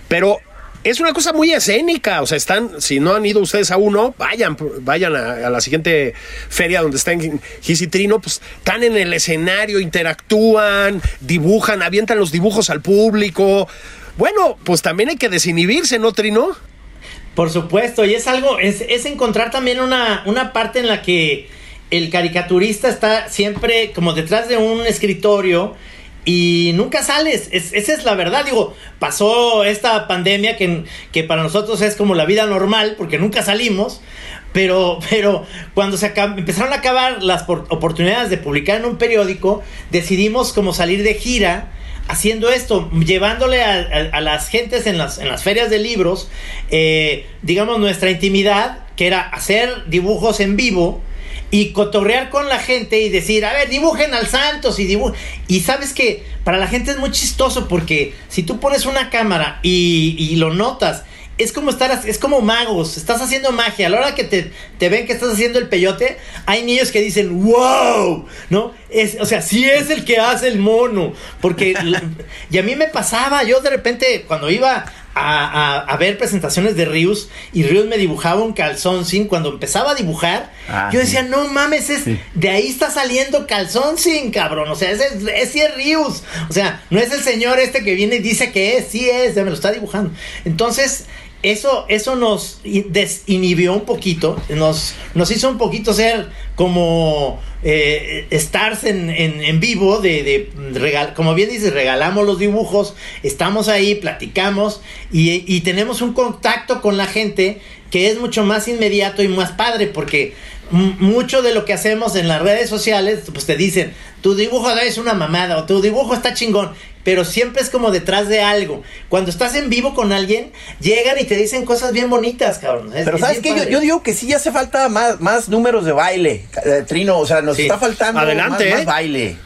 Pero es una cosa muy escénica. O sea, están, si no han ido ustedes a uno, vayan, vayan a, a la siguiente feria donde están Gis y Trino, pues están en el escenario, interactúan, dibujan, avientan los dibujos al público. Bueno, pues también hay que desinhibirse, ¿no, Trino? Por supuesto, y es algo, es, es encontrar también una, una parte en la que el caricaturista está siempre como detrás de un escritorio y nunca sales. Es- esa es la verdad. Digo, pasó esta pandemia que, que para nosotros es como la vida normal porque nunca salimos. Pero, pero cuando se empezaron a acabar las por- oportunidades de publicar en un periódico, decidimos como salir de gira haciendo esto, llevándole a las gentes en las, en las ferias de libros, eh, digamos, nuestra intimidad, que era hacer dibujos en vivo y cotorrear con la gente y decir, a ver, dibujen al Santos y dibujen. Y sabes que para la gente es muy chistoso porque si tú pones una cámara y, y lo notas, es como estar, es como magos, estás haciendo magia. A la hora que te, te ven que estás haciendo el peyote, hay niños que dicen, wow, ¿no? Es, o sea, sí es el que hace el mono. Porque, y a mí me pasaba, yo de repente, cuando iba a, a- a ver presentaciones de Rius y Rius me dibujaba un calzón sin cuando empezaba a dibujar Ah, yo sí. decía no mames es de ahí está saliendo calzón sin cabrón o sea ese es, ese es Rius. O sea no es el señor este que viene y dice que es sí es ya me lo está dibujando. Entonces eso, eso nos desinhibió un poquito, nos, nos hizo un poquito ser como eh, stars en, en, en vivo, de, de regal- como bien dices, regalamos los dibujos, estamos ahí, platicamos y, y tenemos un contacto con la gente que es mucho más inmediato y más padre, porque mucho de lo que hacemos en las redes sociales, pues te dicen, tu dibujo es una mamada o tu dibujo está chingón, pero siempre es como detrás de algo. Cuando estás en vivo con alguien, llegan y te dicen cosas bien bonitas, cabrón. Es- Pero es ¿sabes qué? Yo, yo digo que sí hace falta más, más números de baile, eh, Trino. O sea, nos Sí. está faltando Adelante, más, ¿eh? más baile.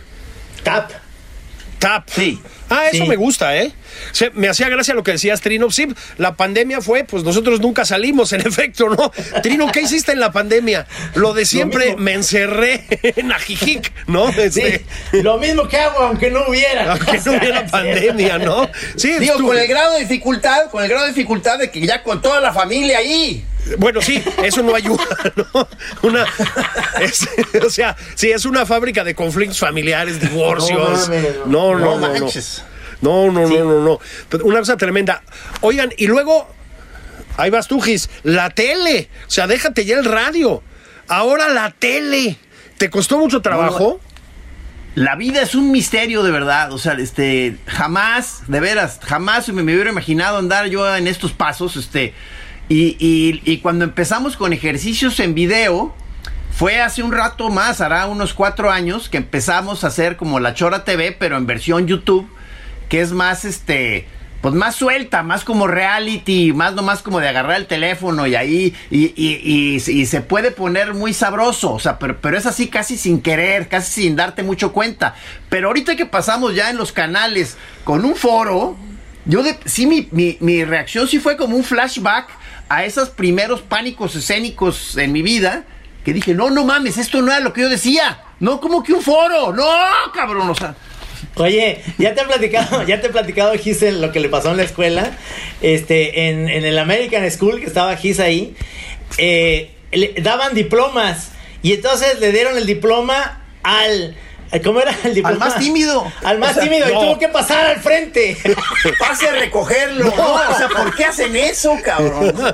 Tap. Tap. Sí. Ah, eso Sí. me gusta, ¿eh? Se- me hacía gracia lo que decías, Trino. Sí, la pandemia fue, pues nosotros nunca salimos, en efecto, ¿no? Trino, ¿qué hiciste en la pandemia? Lo de siempre, me encerré en Ajijic, ¿no? Sí, Este, lo mismo que hago, aunque no hubiera. aunque no hubiera pandemia, ¿no? Sí, Digo, tú- con el grado de dificultad, con el grado de dificultad de que ya con toda la familia ahí. Bueno, sí, eso no ayuda, ¿no? Una, es- o sea, sí, es una fábrica de conflictos familiares, divorcios. No mames, No, no, No no, no. No, no, no, no, no. Pero Una cosa tremenda. Oigan, y luego, ahí vas tú, Gis, la tele. O sea, déjate ya el radio. Ahora la tele. ¿Te costó mucho trabajo? La vida es un misterio de verdad, o sea, este, jamás, de veras, jamás me, me hubiera imaginado andar yo en estos pasos, este, y, y- y cuando empezamos con ejercicios en video, fue hace un rato más, hará unos cuatro años, que empezamos a hacer como la Chora TV, pero en versión YouTube, que es más, este, pues más suelta, más como reality, más nomás como de agarrar el teléfono y ahí, y, y- y- se puede poner muy sabroso, o sea, pero, pero es así casi sin querer, casi sin darte mucho cuenta. Pero ahorita que pasamos ya en los canales con un foro, yo de, sí, mi, mi, mi reacción sí fue como un flashback a esos primeros pánicos escénicos en mi vida, que dije, no, no mames, esto no era lo que yo decía, no, como que un foro, no, cabrón, o sea. Oye, ya te he platicado, ya te he platicado, Giselle, lo que le pasó en la escuela. Este, en, en el American School, que estaba Gis ahí, eh, le daban diplomas. Y entonces le dieron el diploma al. ¿Cómo era el diploma? más tímido. Al más O sea, tímido, no. y tuvo que pasar al frente. Pase a recogerlo. No, o sea, ¿por qué hacen eso, cabrón?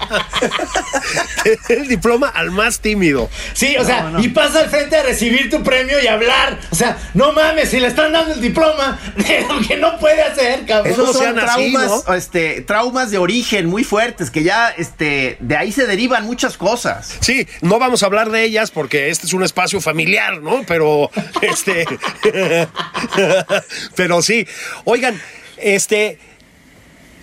el diploma al más tímido. Sí, o sea, y pasa al frente a recibir tu premio y hablar. O sea, no mames, si le están dando el diploma de lo que no puede hacer, cabrón. Esos son sean así, traumas, ¿no? este, traumas de origen muy fuertes que ya, este, de ahí se derivan muchas cosas. Sí, no vamos a hablar de ellas porque este es un espacio familiar, ¿no? Pero, este, pero sí. Oigan, este,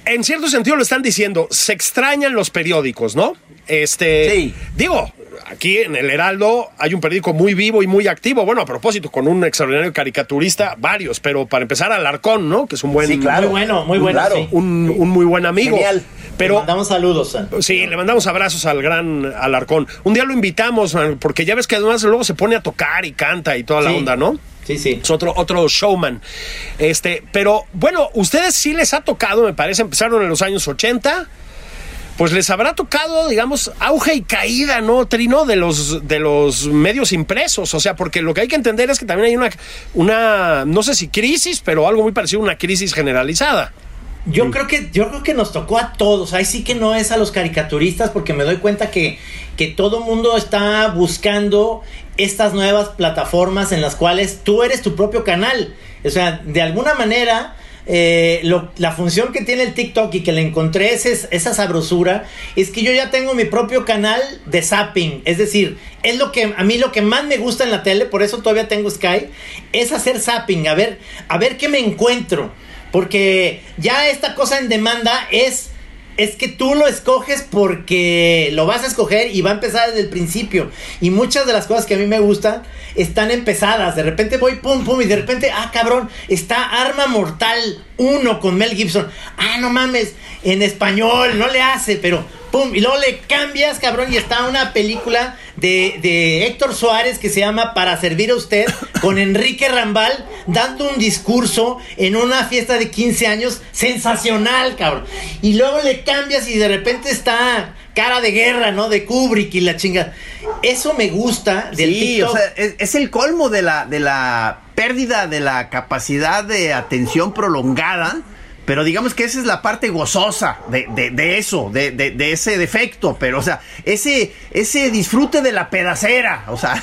en cierto sentido lo están diciendo, se extrañan los periódicos, ¿no? Este, Sí. digo, aquí en el Heraldo hay un periódico muy vivo y muy activo. Bueno, a propósito, con un extraordinario caricaturista, varios, pero para empezar, Alarcón, ¿no? Que es un buen, Sí, claro. Muy bueno, muy bueno, Claro. sí. un, un muy buen amigo. Genial. Le Pero mandamos saludos. San. Sí, le mandamos abrazos al gran Alarcón. Un día lo invitamos, man, porque ya ves que además luego se pone a tocar y canta y toda la Sí. onda, ¿no? Sí, sí. Es otro, otro showman. Este, pero bueno, ustedes sí les ha tocado, me parece, empezaron en los años 80. pues les habrá tocado, digamos, auge y caída, ¿no, Trino? De los, de los medios impresos. O sea, porque lo que hay que entender es que también hay una, una no sé si crisis, pero algo muy parecido a una crisis generalizada. Yo creo que yo creo que nos tocó a todos. Ahí sí que no es a los caricaturistas porque me doy cuenta que que todo mundo está buscando estas nuevas plataformas en las cuales tú eres tu propio canal. O sea, de alguna manera eh, la función que tiene el TikTok y que le encontré esa sabrosura es que yo ya tengo mi propio canal de zapping. Es decir, es lo que a mí lo que más me gusta en la tele, por eso todavía tengo Sky, es hacer zapping, a ver, a ver qué me encuentro. Porque ya esta cosa en demanda es es que tú lo escoges porque lo vas a escoger y va a empezar desde el principio. Y muchas de las cosas que a mí me gustan están empezadas. De repente voy pum pum y de repente, ah cabrón, está Arma Mortal 1 con Mel Gibson. Ah, no mames, en español, no le hace, pero pum, y luego le cambias, cabrón, y está una película de, de, Héctor Suárez que se llama Para servir a usted, con Enrique Rambal dando un discurso en una fiesta de 15 años sensacional, cabrón. Y luego le cambias y de repente está cara de guerra, ¿no? De Kubrick y la chinga. Eso me gusta del sí, O sea, es, el colmo de la, de la pérdida de la capacidad de atención prolongada pero digamos que esa es la parte gozosa de, eso, de, ese defecto. Pero, o sea, ese, ese disfrute de la pedacera. O sea,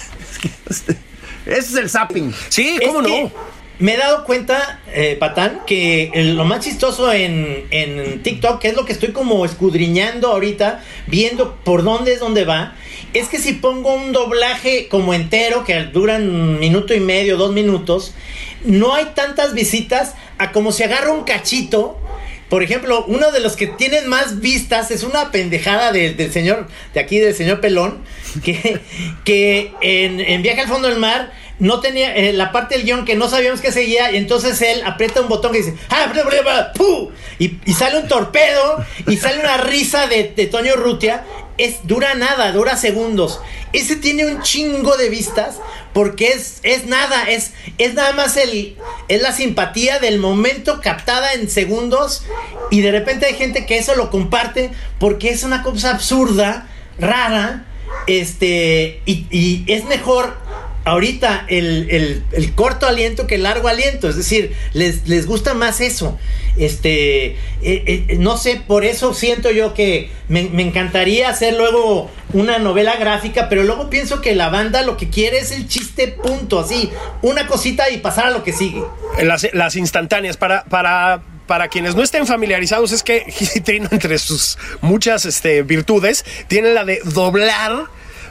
ese es el zapping. Sí, ¿cómo no? Me he dado cuenta, eh, Patán, que lo más chistoso en, en TikTok, que es lo que estoy como escudriñando ahorita, viendo por dónde es donde va, es que si pongo un doblaje como entero, que dura un minuto y medio, dos minutos, no hay tantas visitas a como si agarra un cachito. Por ejemplo, uno de los que tienen más vistas es una pendejada del señor, de aquí, del señor Pelón, que, que en, en Viaje al Fondo del Mar no tenía eh, la parte del guion que no sabíamos que seguía y entonces él aprieta un botón que dice ¡Ah, y, y, sale un torpedo y sale una risa de, de Toño Rutia es dura nada, dura segundos. Ese tiene un chingo de vistas porque es, es nada, es, es nada más el, es la simpatía del momento captada en segundos y de repente hay gente que eso lo comparte porque es una cosa absurda, rara, este, y, y es mejor ahorita el, corto aliento que el largo aliento. Es decir, les, les gusta más eso. Este, eh, eh, no sé, por eso siento yo que me, encantaría hacer luego una novela gráfica, pero luego pienso que la banda lo que quiere es el chiste punto, así, una cosita y pasar a lo que sigue. Las, las instantáneas, para, para para quienes no estén familiarizados, es que Trino, entre sus muchas este, virtudes, tiene la de doblar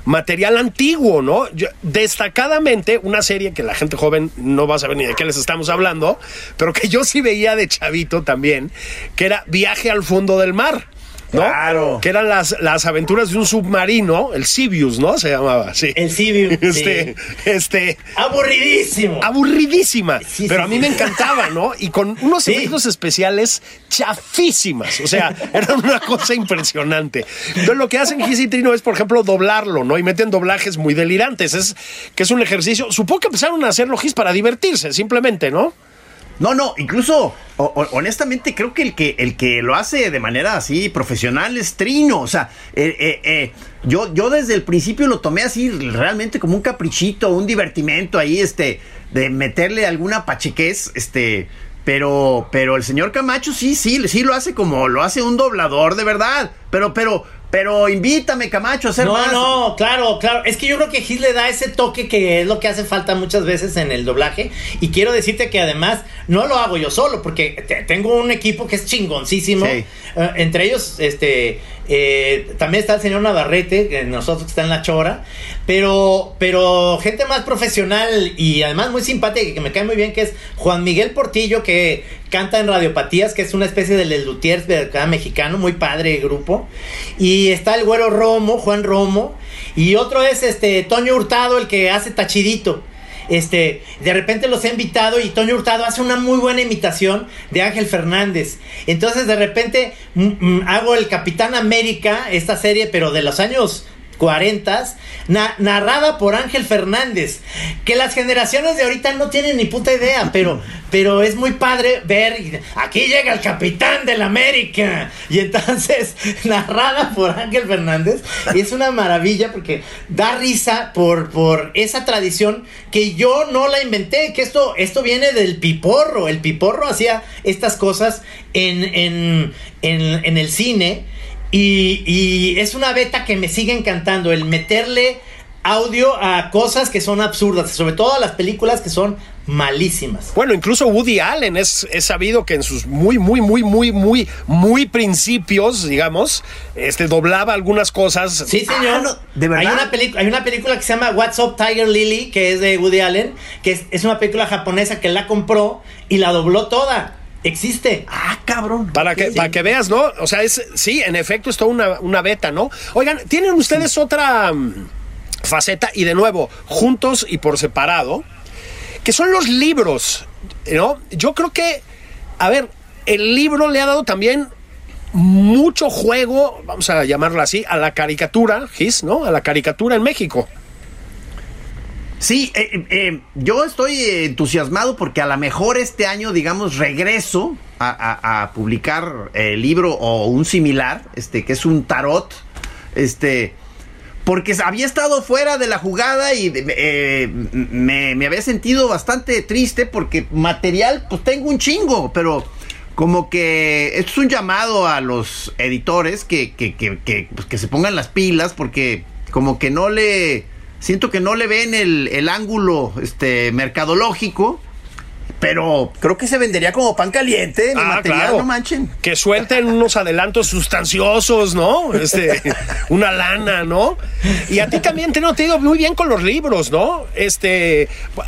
material antiguo, ¿no? destacadamente una serie que la gente joven no va a saber ni de qué les estamos hablando, pero que yo sí veía de chavito también, que era Viaje al fondo del mar. Claro. Que eran las, las aventuras de un submarino, el Sibius, ¿no? Se llamaba, sí. El Sibius. Este, este. Aburridísimo. Aburridísima. pero a mí me encantaba, ¿no? Y con unos efectos especiales chafísimas. O sea, eran una cosa impresionante. Entonces, lo que hacen Giz y Trino es, por ejemplo, doblarlo, ¿no? Y meten doblajes muy delirantes. Es que es un ejercicio. Supongo que empezaron a hacerlo Giz para divertirse, simplemente, ¿no? No, no, incluso honestamente creo que el que el que lo hace de manera así profesional es Trino. O sea, eh, eh, eh, yo, yo desde el principio lo tomé así realmente como un caprichito, un divertimento ahí, este, de meterle alguna pachequez, este. Pero, pero el señor Camacho sí, sí, sí lo hace como lo hace un doblador de verdad. Pero, pero, pero invítame, Camacho, a hacer más. No, no, claro, claro. Es que yo creo que Gil le da ese toque que es lo que hace falta muchas veces en el doblaje. Y quiero decirte que además no lo hago yo solo, porque tengo un equipo que es chingoncísimo. Eh, entre ellos, este, eh, también está el señor Navarrete, que nosotros está en la chora. Pero, pero gente más profesional y además muy simpática, que me cae muy bien, que es Juan Miguel Portillo, que canta en Radiopatías, que es una especie de Les Lutiers mexicano, muy padre grupo. Y está el güero Romo, Juan Romo. Y otro es este Toño Hurtado, el que hace Tachidito. Este, de repente los he invitado y Toño Hurtado hace una muy buena imitación de Ángel Fernández. Entonces de repente mm, mm, hago el Capitán América, esta serie, pero de los años 40 narrada por Ángel Fernández, que las generaciones de ahorita no tienen ni puta idea, pero, pero es muy padre ver, aquí llega el capitán del América, y entonces narrada por Ángel Fernández, y es una maravilla porque da risa por, por esa tradición que yo no la inventé, que esto, esto viene del piporro, el piporro hacía estas cosas en, en, en el cine, y, es una beta que me sigue encantando, el meterle audio a cosas que son absurdas, sobre todo a las películas que son malísimas. Bueno, incluso Woody Allen es, sabido que en sus muy, muy, muy, muy, muy, muy principios, digamos, este doblaba algunas cosas. Sí, señor. Ah, ¿De verdad? Hay una, hay una película que se llama What's Up Tiger Lily, que es de Woody Allen, que es, es una película japonesa que la compró y la dobló toda. Existe. Ah, cabrón. Para que, para que veas, ¿no? O sea, es, sí, en efecto, es toda una, una beta, ¿no? Oigan, ¿tienen ustedes otra mm, faceta? Y de nuevo, juntos y por separado, que son los libros, ¿no? Yo creo que, a ver, el libro le ha dado también mucho juego, vamos a llamarlo así, a la caricatura, Gis, ¿no? A la caricatura en México. Sí, eh, eh, eh, yo estoy entusiasmado porque a lo mejor este año, digamos, regreso a, publicar el libro o un similar, este, que es un tarot, este, porque había estado fuera de la jugada y me, me, había sentido bastante triste porque material, pues tengo un chingo, pero como que esto es un llamado a los editores que, que, que, que, pues, que se pongan las pilas porque como que no le siento que no le ven el, el ángulo este, mercadológico. Pero creo que se vendería como pan caliente, mi ah, material, no manchen. Que suelten unos adelantos sustanciosos, ¿no? Este, una lana, ¿no? Y a ti también te, no, te ido muy bien con los libros, ¿no? Este,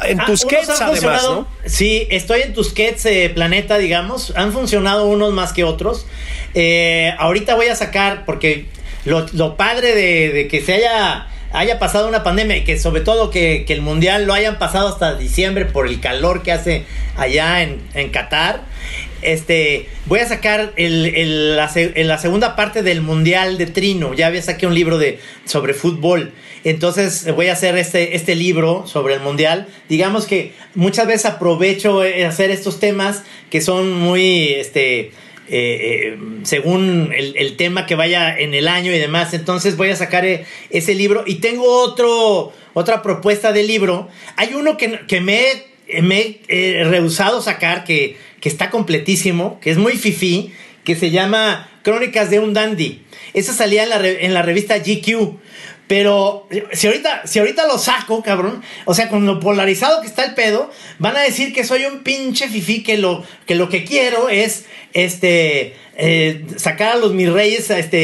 en ah, tus kits además, ¿no? Sí, estoy en tus kits eh, Planeta, digamos. Han funcionado unos más que otros. Eh, ahorita voy a sacar, porque lo, lo padre de, de que se haya haya pasado una pandemia y que sobre todo que, el mundial lo hayan pasado hasta diciembre por el calor que hace allá en, en Qatar. Este, voy a sacar el, la, la, segunda parte del mundial de Trino. Ya había saqué un libro de, sobre fútbol. Entonces voy a hacer este, este libro sobre el mundial. Digamos que muchas veces aprovecho eh, hacer estos temas que son muy, este, eh, eh, según el, tema que vaya en el año y demás. Entonces voy a sacar eh, ese libro y tengo otro, otra propuesta de libro. Hay uno que, que me, me he rehusado sacar, que, que está completísimo, que es muy fifi, que se llama Crónicas de un Dandy. Esa salía en la, en la revista GQ. Pero si ahorita, si ahorita lo saco, cabrón, o sea, con lo polarizado que está el pedo, van a decir que soy un pinche fifi que lo que, lo que quiero es este eh, sacar a los mis reyes este,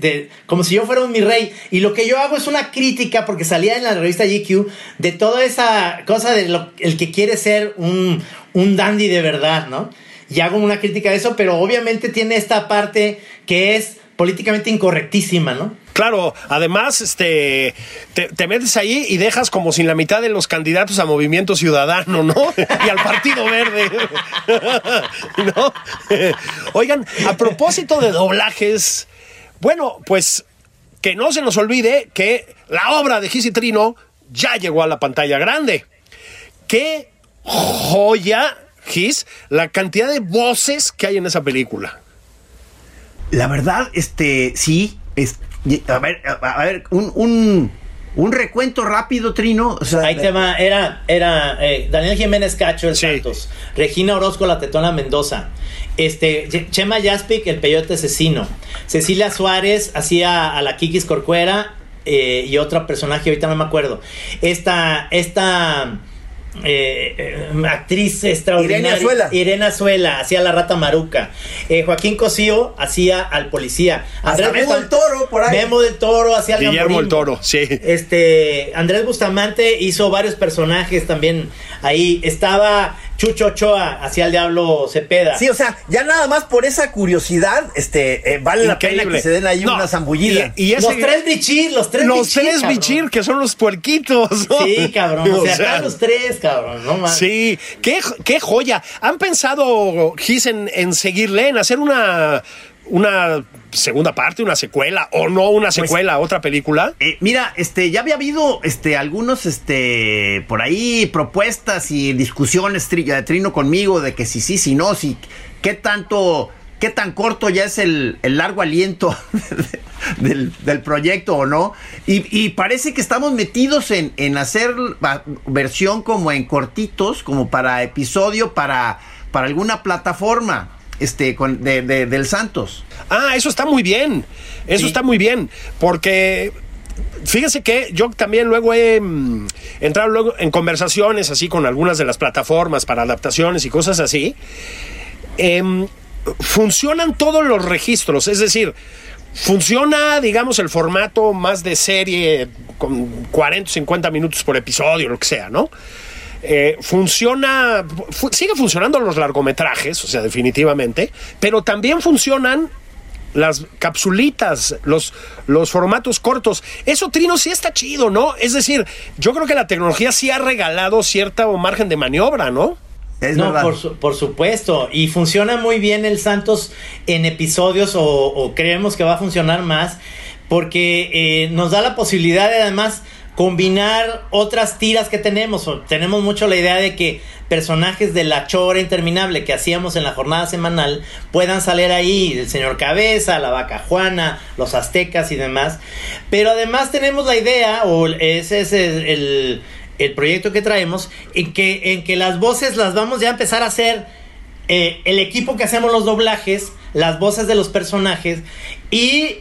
de, como si yo fuera un mi rey. Y lo que yo hago es una crítica, porque salía en la revista GQ, de toda esa cosa de lo, el que quiere ser un, un dandy de verdad, ¿no? Y hago una crítica de eso, pero obviamente tiene esta parte que es políticamente incorrectísima, ¿no? Claro, además, este, te, metes ahí y dejas como sin la mitad de los candidatos a Movimiento Ciudadano, ¿no? Y al Partido Verde, ¿no? Oigan, a propósito de doblajes, bueno, pues que no se nos olvide que la obra de Gis y Trino ya llegó a la pantalla grande. ¡Qué joya, Gis, la cantidad de voces que hay en esa película! La verdad, este, sí, es, a ver, a, ver, un, un, recuento rápido, Trino. Ahí te va, era, era eh, Daniel Jiménez Cacho, el Santos, Regina Orozco, la Tetona Mendoza, este, Chema Yaspic, el Peyote Asesino, Cecilia Suárez hacía a la Kikis Corcuera eh, y otra personaje, ahorita no me acuerdo. Esta, esta eh, eh, actriz extraordinaria. Irene Azuela. Irene Azuela hacía la rata maruca. Eh, Joaquín Cosío hacía al policía. Andrés Memo del Toro, por ahí. Memo del Toro hacía al Guillermo del Toro, sí. Este, Andrés Bustamante hizo varios personajes también ahí. Estaba Chucho Ochoa hacia el Diablo Cepeda. Sí, o sea, ya nada más por esa curiosidad, este, eh, vale la pena que se den ahí una zambullida. Y, los tres bichir, los tres Los tres bichir, que son los puerquitos. Sí, cabrón. O, sea, los tres, cabrón, no más. Sí, qué, qué joya. ¿Han pensado, Gis, en, en seguirle, en hacer una una segunda parte, una secuela o no una Pues, secuela, otra película. Eh, mira, este, ya había habido este, algunos, este, por ahí propuestas y discusiones tri- de Trino conmigo de que si sí, si no, si qué tanto, qué tan corto ya es el, el largo aliento del, del proyecto o no. Y, y parece que estamos metidos en, en hacer versión como en cortitos, como para episodio, para, para alguna plataforma. Este, con, de, de- del Santos. Ah, eso está muy bien. Eso Sí. está muy bien. Porque fíjese que yo también luego he mm, entrado luego en conversaciones así con algunas de las plataformas para adaptaciones y cosas así. Em, funcionan todos los registros, es decir, funciona, digamos, el formato más de serie con 40, 50 minutos por episodio, lo que sea, ¿no? Eh, funciona, fu- sigue funcionando los largometrajes, o sea, definitivamente, pero también funcionan las capsulitas, los, los formatos cortos. Eso, Trino, sí está chido, ¿no? Es decir, yo creo que la tecnología sí ha regalado cierta margen de maniobra, ¿no? Es no, por, su- por supuesto. Y funciona muy bien el Santos en episodios o, o creemos que va a funcionar más porque eh, nos da la posibilidad de además combinar otras tiras que tenemos. Tenemos mucho la idea de que personajes de la chora interminable que hacíamos en la jornada semanal puedan salir ahí, el señor Cabeza, la vaca Juana, los aztecas y demás. Pero además tenemos la idea, o ese es el- el el proyecto que traemos, en que, en que las voces las vamos ya a empezar a hacer eh, el equipo que hacemos los doblajes, las voces de los personajes y,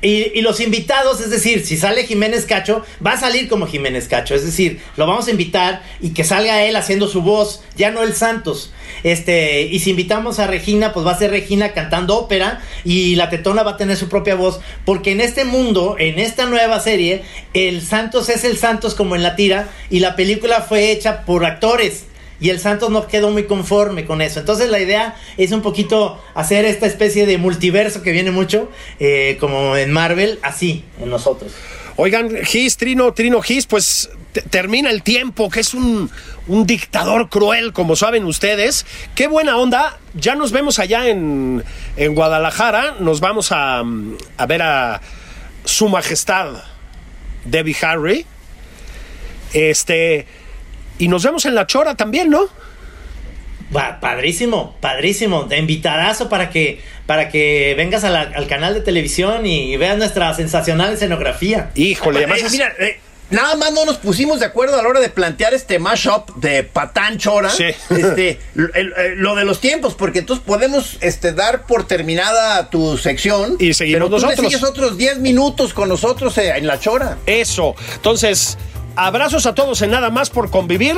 y, y los invitados, es decir, si sale Jiménez Cacho, va a salir como Jiménez Cacho, es decir, lo vamos a invitar y que salga él haciendo su voz, ya no el Santos. Este, y si invitamos a Regina, pues va a ser Regina cantando ópera y la tetona va a tener su propia voz, porque en este mundo, en esta nueva serie, el Santos es el Santos como en la tira y la película fue hecha por actores. Y el Santos no quedó muy conforme con eso. Entonces la idea es un poquito hacer esta especie de multiverso que viene mucho, eh, como en Marvel, así, en nosotros. Oigan, Gis, Trino, Trino Gis, pues te- termina el tiempo, que es un, un dictador cruel, como saben ustedes. Qué buena onda. Ya nos vemos allá en, en Guadalajara. Nos vamos a, a ver a Su Majestad Debbie Harry. Este. Y nos vemos en la chora también, ¿no? Va, padrísimo, padrísimo. Te invitadazo para que, para que vengas a la- al canal de televisión y veas nuestra sensacional escenografía. Híjole, además Eh, es- mira, eh, nada más no nos pusimos de acuerdo a la hora de plantear este mashup de Patán Chora. Sí. Este, el- eh, lo de los tiempos, porque entonces podemos este, dar por terminada tu sección. Y seguimos pero tú nosotros. sigues otros 10 minutos con nosotros eh, en la Chora. Eso. Entonces, abrazos a todos en nada más por convivir.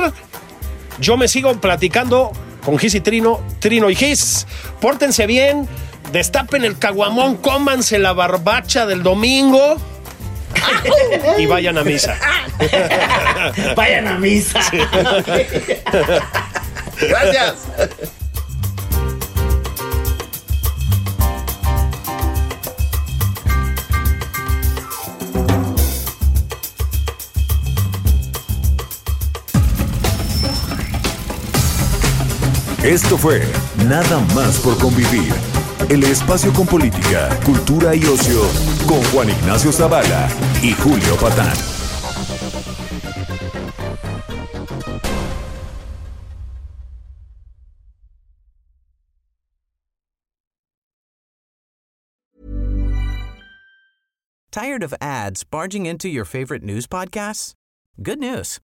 Yo me sigo platicando con Gis y Trino, Trino y Gis. Pórtense bien, destapen el caguamón, cómanse la barbacha del domingo y vayan a misa. Vayan a misa. Gracias. Esto fue Nada más por convivir. El espacio con política, cultura y ocio con Juan Ignacio Zavala y Julio Patán. Tired of ads barging into your favorite news podcasts? Good news.